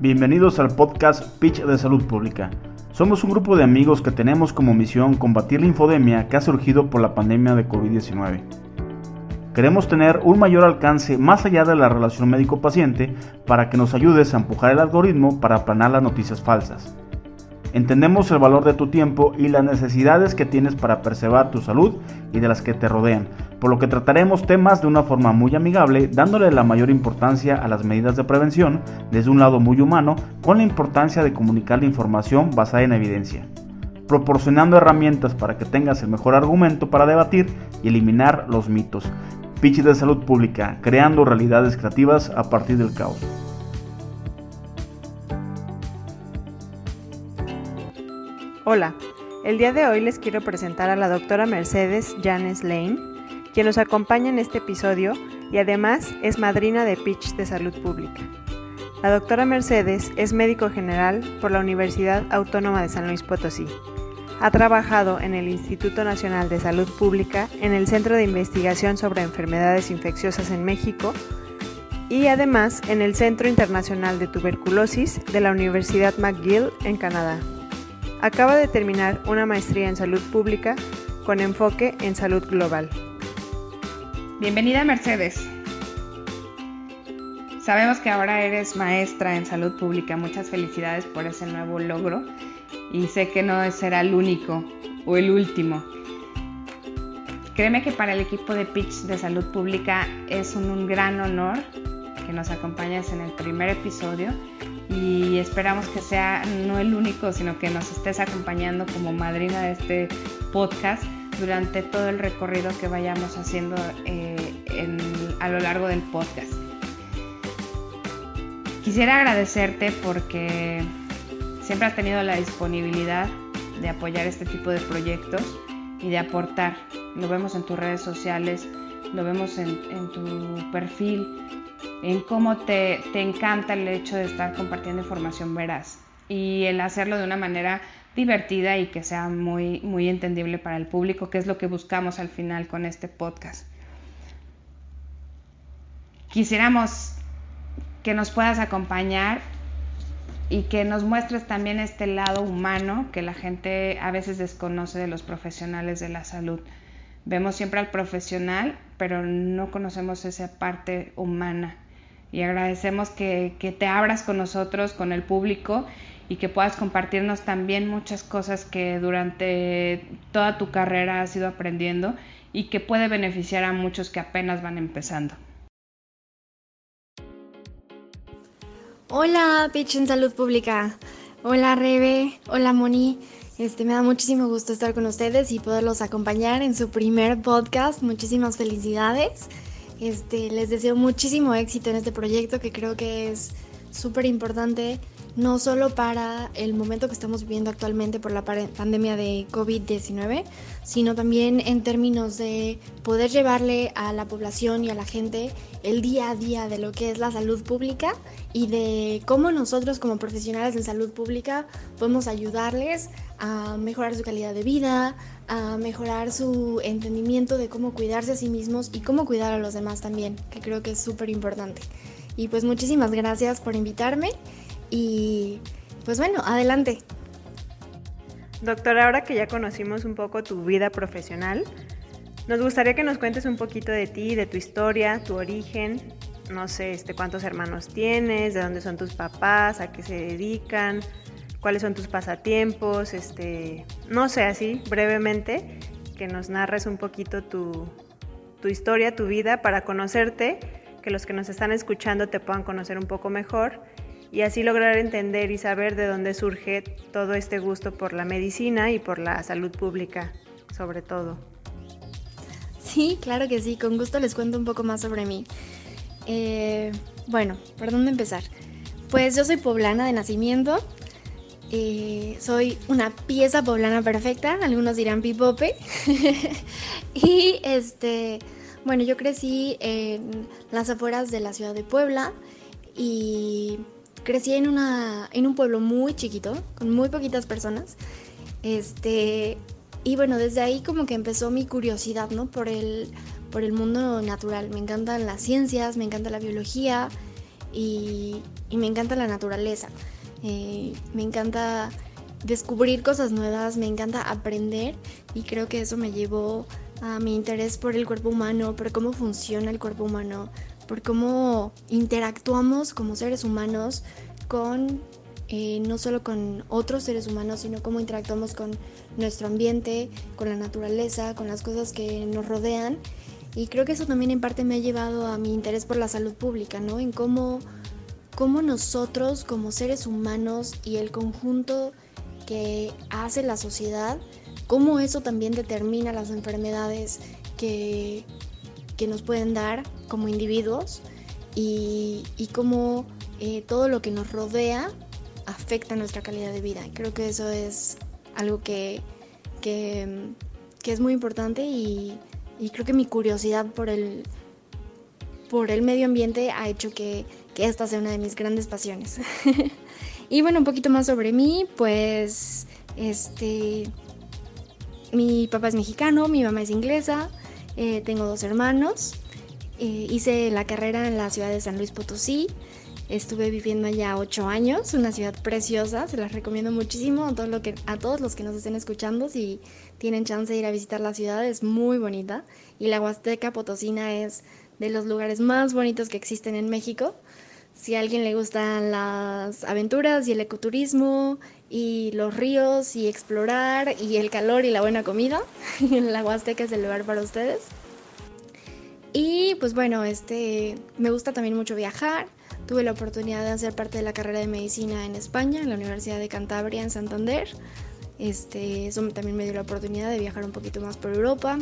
Bienvenidos al podcast Pitch de Salud Pública. Somos un grupo de amigos que tenemos como misión combatir la infodemia que ha surgido por la pandemia de COVID-19. Queremos tener un mayor alcance más allá de la relación médico-paciente para que nos ayudes a empujar el algoritmo para aplanar las noticias falsas. Entendemos el valor de tu tiempo y las necesidades que tienes para preservar tu salud y de las que te rodean, por lo que trataremos temas de una forma muy amigable, dándole la mayor importancia a las medidas de prevención desde un lado muy humano, con la importancia de comunicar la información basada en evidencia, proporcionando herramientas para que tengas el mejor argumento para debatir y eliminar los mitos. Pitch de salud pública, creando realidades creativas a partir del caos. Hola, el día de hoy les quiero presentar a la doctora Mercedes Janes Lane, quien nos acompaña en este episodio y además es madrina de Pitch de Salud Pública. La doctora Mercedes es médico general por la Universidad Autónoma de San Luis Potosí. Ha trabajado en el Instituto Nacional de Salud Pública, en el Centro de Investigación sobre Enfermedades Infecciosas en México y además en el Centro Internacional de Tuberculosis de la Universidad McGill en Canadá. Acaba de terminar una maestría en salud pública con enfoque en salud global. Bienvenida Mercedes. Sabemos que ahora eres maestra en salud pública. Muchas felicidades por ese nuevo logro y sé que no será el único o el último. Créeme que para el equipo de Pitch de Salud Pública es un, un gran honor que nos acompañes en el primer episodio y esperamos que sea no el único, sino que nos estés acompañando como madrina de este podcast durante todo el recorrido que vayamos haciendo eh, a lo largo del podcast. Quisiera agradecerte porque siempre has tenido la disponibilidad de apoyar este tipo de proyectos y de aportar. Lo vemos en tus redes sociales, lo vemos en, tu perfil, en cómo te, te encanta el hecho de estar compartiendo información veraz y el hacerlo de una manera divertida y que sea muy, muy entendible para el público, que es lo que buscamos al final con este podcast. Quisiéramos que nos puedas acompañar y que nos muestres también este lado humano que la gente a veces desconoce de los profesionales de la salud. Vemos siempre al profesional, pero no conocemos esa parte humana. Y agradecemos que, que, te abras con nosotros, con el público, y que puedas compartirnos también muchas cosas que durante toda tu carrera has ido aprendiendo y que puede beneficiar a muchos que apenas van empezando. Hola, Pitch en Salud Pública. Hola, Rebe. Hola, Moni. Este, me da muchísimo gusto estar con ustedes y poderlos acompañar en su primer podcast. Muchísimas felicidades. Este, les deseo muchísimo éxito en este proyecto que creo que es súper importante, no solo para el momento que estamos viviendo actualmente por la pandemia de COVID-19, sino también en términos de poder llevarle a la población y a la gente el día a día de lo que es la salud pública y de cómo nosotros como profesionales en salud pública podemos ayudarles a mejorar su calidad de vida, a mejorar su entendimiento de cómo cuidarse a sí mismos y cómo cuidar a los demás también, que creo que es súper importante. Y pues muchísimas gracias por invitarme y pues bueno, adelante. Doctora, ahora que ya conocimos un poco tu vida profesional, nos gustaría que nos cuentes un poquito de ti, de tu historia, tu origen, no sé, este, cuántos hermanos tienes, de dónde son tus papás, a qué se dedican, cuáles son tus pasatiempos, este, no sé, así brevemente, que nos narres un poquito tu, tu historia, tu vida, para conocerte, que los que nos están escuchando te puedan conocer un poco mejor y así lograr entender y saber de dónde surge todo este gusto por la medicina y por la salud pública, sobre todo. Sí, claro que sí, con gusto les cuento un poco más sobre mí. Eh, bueno, ¿por dónde empezar? Pues yo soy poblana de nacimiento, eh, soy una pieza poblana perfecta, algunos dirán pipope. y este, bueno, yo crecí en las afueras de la ciudad de Puebla y crecí en, una, en un pueblo muy chiquito, con muy poquitas personas. Este, y bueno, desde ahí como que empezó mi curiosidad, ¿no? Por el, por el mundo natural. Me encantan las ciencias, me encanta la biología y me encanta la naturaleza. Eh, me encanta descubrir cosas nuevas, me encanta aprender y creo que eso me llevó a mi interés por el cuerpo humano, por cómo funciona el cuerpo humano, por cómo interactuamos como seres humanos con eh, no solo con otros seres humanos, sino cómo interactuamos con nuestro ambiente, con la naturaleza, con las cosas que nos rodean. Y creo que eso también en parte me ha llevado a mi interés por la salud pública, ¿no? En cómo, cómo nosotros como seres humanos y el conjunto que hace la sociedad, cómo eso también determina las enfermedades que, que nos pueden dar como individuos y, y cómo eh, todo lo que nos rodea afecta nuestra calidad de vida. Creo que eso es algo que, que, es muy importante y, creo que mi curiosidad por el, por el medio ambiente ha hecho que, que esta sea una de mis grandes pasiones. y bueno, un poquito más sobre mí, pues este, mi papá es mexicano, mi mamá es inglesa, eh, tengo dos hermanos, eh, hice la carrera en la ciudad de San Luis Potosí, Estuve viviendo allá ocho años, una ciudad preciosa, se las recomiendo muchísimo a, todo lo que, a todos los que nos estén escuchando. Si tienen chance de ir a visitar la ciudad, es muy bonita. Y la Huasteca Potosina es de los lugares más bonitos que existen en México. Si a alguien le gustan las aventuras y el ecoturismo y los ríos y explorar y el calor y la buena comida, la Huasteca es el lugar para ustedes. Y pues bueno, este me gusta también mucho viajar. Tuve la oportunidad de hacer parte de la carrera de medicina en España, en la Universidad de Cantabria, en Santander. Este, eso también me dio la oportunidad de viajar un poquito más por Europa.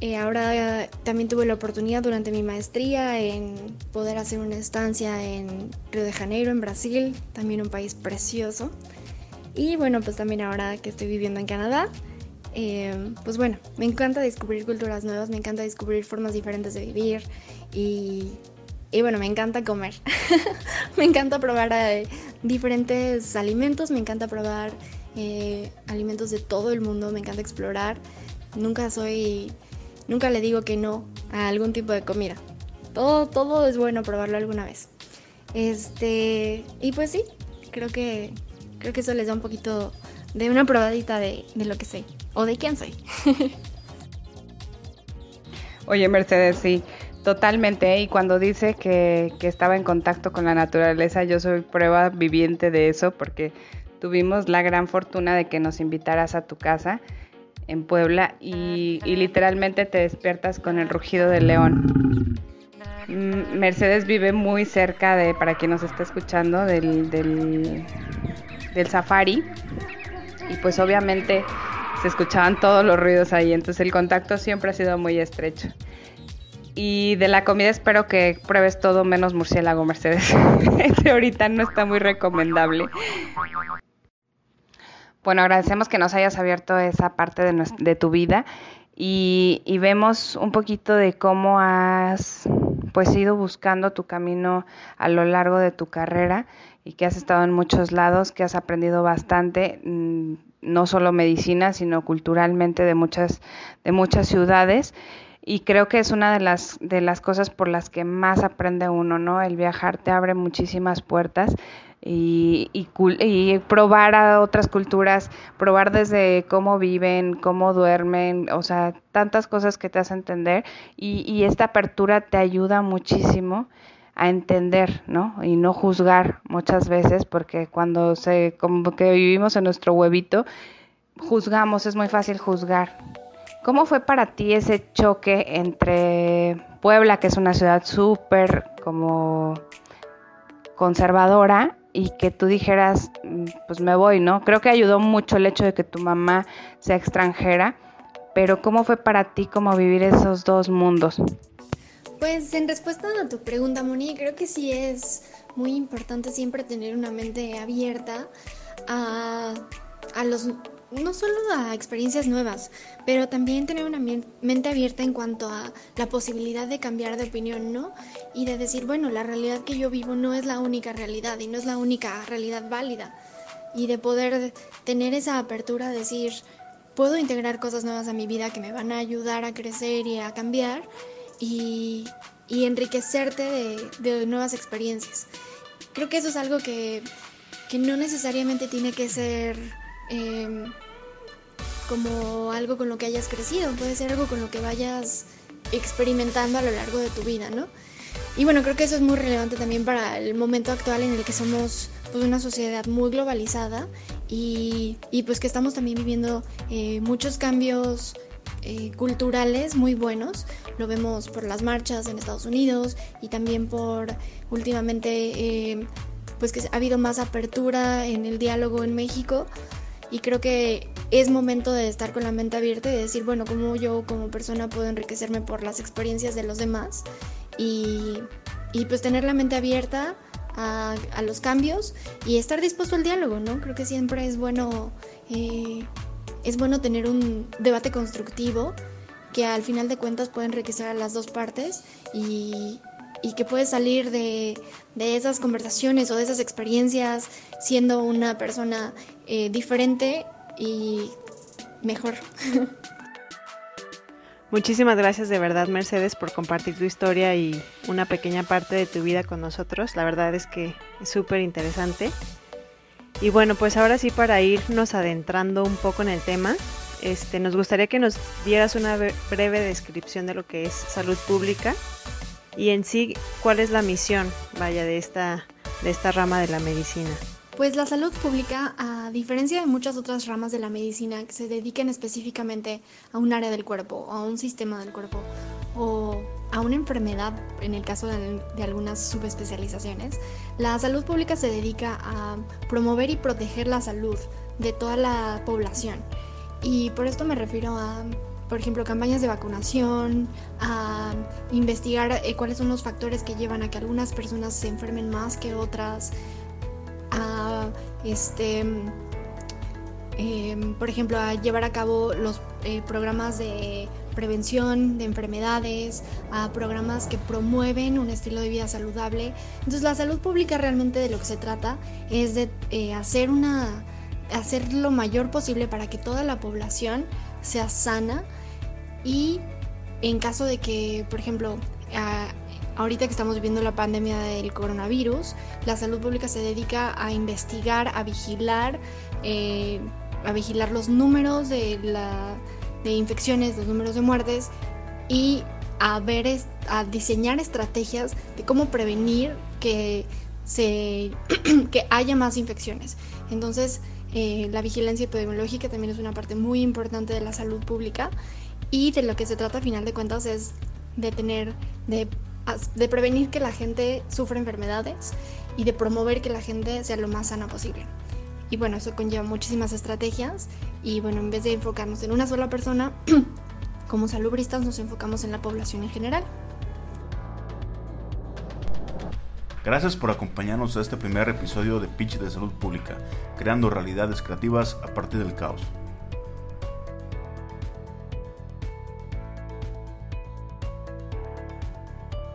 Eh, ahora también tuve la oportunidad durante mi maestría en poder hacer una estancia en Río de Janeiro, en Brasil, también un país precioso. Y bueno, pues también ahora que estoy viviendo en Canadá, eh, pues bueno, me encanta descubrir culturas nuevas, me encanta descubrir formas diferentes de vivir y y bueno, me encanta comer. me encanta probar eh, diferentes alimentos, me encanta probar eh, alimentos de todo el mundo, me encanta explorar. Nunca soy, nunca le digo que no a algún tipo de comida. Todo, todo es bueno probarlo alguna vez. Este, y pues sí, creo que, creo que eso les da un poquito de una probadita de, de lo que sé o de quién soy. Oye, Mercedes, sí. Totalmente, y cuando dice que, estaba en contacto con la naturaleza, yo soy prueba viviente de eso, porque tuvimos la gran fortuna de que nos invitaras a tu casa en Puebla y, literalmente te despiertas con el rugido del león. Mm, Mercedes vive muy cerca de, para quien nos está escuchando, del, del, safari y pues obviamente se escuchaban todos los ruidos ahí, entonces el contacto siempre ha sido muy estrecho. Y de la comida espero que pruebes todo menos murciélago, Mercedes. Este ahorita no está muy recomendable. Bueno, agradecemos que nos hayas abierto esa parte de, tu vida y, y, vemos un poquito de cómo has pues ido buscando tu camino a lo largo de tu carrera y que has estado en muchos lados, que has aprendido bastante, mm, no solo medicina, sino culturalmente de muchas, de muchas ciudades y creo que es una de las, de las cosas por las que más aprende uno, ¿no? El viajar te abre muchísimas puertas y, y, probar a otras culturas, probar desde cómo viven, cómo duermen, o sea, tantas cosas que te hacen entender y, y esta apertura te ayuda muchísimo a entender, ¿no? Y no juzgar muchas veces, porque cuando se, como que vivimos en nuestro huevito, juzgamos, es muy fácil juzgar. ¿Cómo fue para ti ese choque entre Puebla, que es una ciudad súper como conservadora, y que tú dijeras, mm, pues me voy, ¿no? Creo que ayudó mucho el hecho de que tu mamá sea extranjera, pero ¿cómo fue para ti como vivir esos dos mundos? Pues en respuesta a tu pregunta, Moni, creo que sí es muy importante siempre tener una mente abierta a, a los no solo a experiencias nuevas, pero también tener una mente abierta en cuanto a la posibilidad de cambiar de opinión, ¿no? Y de decir, bueno, la realidad que yo vivo no es la única realidad y no es la única realidad válida. Y de poder tener esa apertura decir, puedo integrar cosas nuevas a mi vida que me van a ayudar a crecer y a cambiar. Y, y enriquecerte de, nuevas experiencias. Creo que eso es algo que, no necesariamente tiene que ser em, como algo con lo que hayas crecido, puede ser algo con lo que vayas experimentando a lo largo de tu vida, ¿no? Y bueno, creo que eso es muy relevante también para el momento actual en el que somos pues, una sociedad muy globalizada y, pues que estamos también viviendo eh, muchos cambios eh, culturales muy buenos. Lo vemos por las marchas en Estados Unidos y también por últimamente eh, pues que ha habido más apertura en el diálogo en México y creo que es momento de estar con la mente abierta y de decir, bueno, cómo yo como persona puedo enriquecerme por las experiencias de los demás y, pues tener la mente abierta a, los cambios y estar dispuesto al diálogo, ¿no? Creo que siempre es bueno eh, es bueno tener un debate constructivo que al final de cuentas puede enriquecer a las dos partes y, que puede salir de, esas conversaciones o de esas experiencias siendo una persona eh, diferente y mejor. Muchísimas gracias de verdad Mercedes por compartir tu historia y una pequeña parte de tu vida con nosotros. La verdad es que es súper interesante. Y bueno, pues ahora sí para irnos adentrando un poco en el tema, este, nos gustaría que nos dieras una breve descripción de lo que es salud pública y en sí cuál es la misión, vaya, de esta, de esta rama de la medicina. Pues la salud pública, a diferencia de muchas otras ramas de la medicina que se dediquen específicamente a un área del cuerpo, a un sistema del cuerpo o a una enfermedad, en el caso de, algunas subespecializaciones, la salud pública se dedica a promover y proteger la salud de toda la población. Y por esto me refiero a, por ejemplo, campañas de vacunación, a investigar eh, cuáles son los factores que llevan a que algunas personas se enfermen más que otras, a este em, por ejemplo, a llevar a cabo los eh, programas de prevención de enfermedades, a programas que promueven un estilo de vida saludable. Entonces la salud pública realmente de lo que se trata es de eh, hacer una hacer lo mayor posible para que toda la población sea sana y en caso de que, por ejemplo, ahorita que estamos viviendo la pandemia del coronavirus, la salud pública se dedica a investigar, a vigilar, eh, a vigilar los números de la infecciones, los números de muertes y a ver, a diseñar estrategias de cómo prevenir que, se, que haya más infecciones. Entonces, eh, la vigilancia epidemiológica también es una parte muy importante de la salud pública y de lo que se trata a final de cuentas es de tener, de, prevenir que la gente sufra enfermedades y de promover que la gente sea lo más sana posible. Y bueno, eso conlleva muchísimas estrategias y bueno, en vez de enfocarnos en una sola persona, como salubristas nos enfocamos en la población en general. Gracias por acompañarnos a este primer episodio de Pitch de Salud Pública, creando realidades creativas a partir del caos.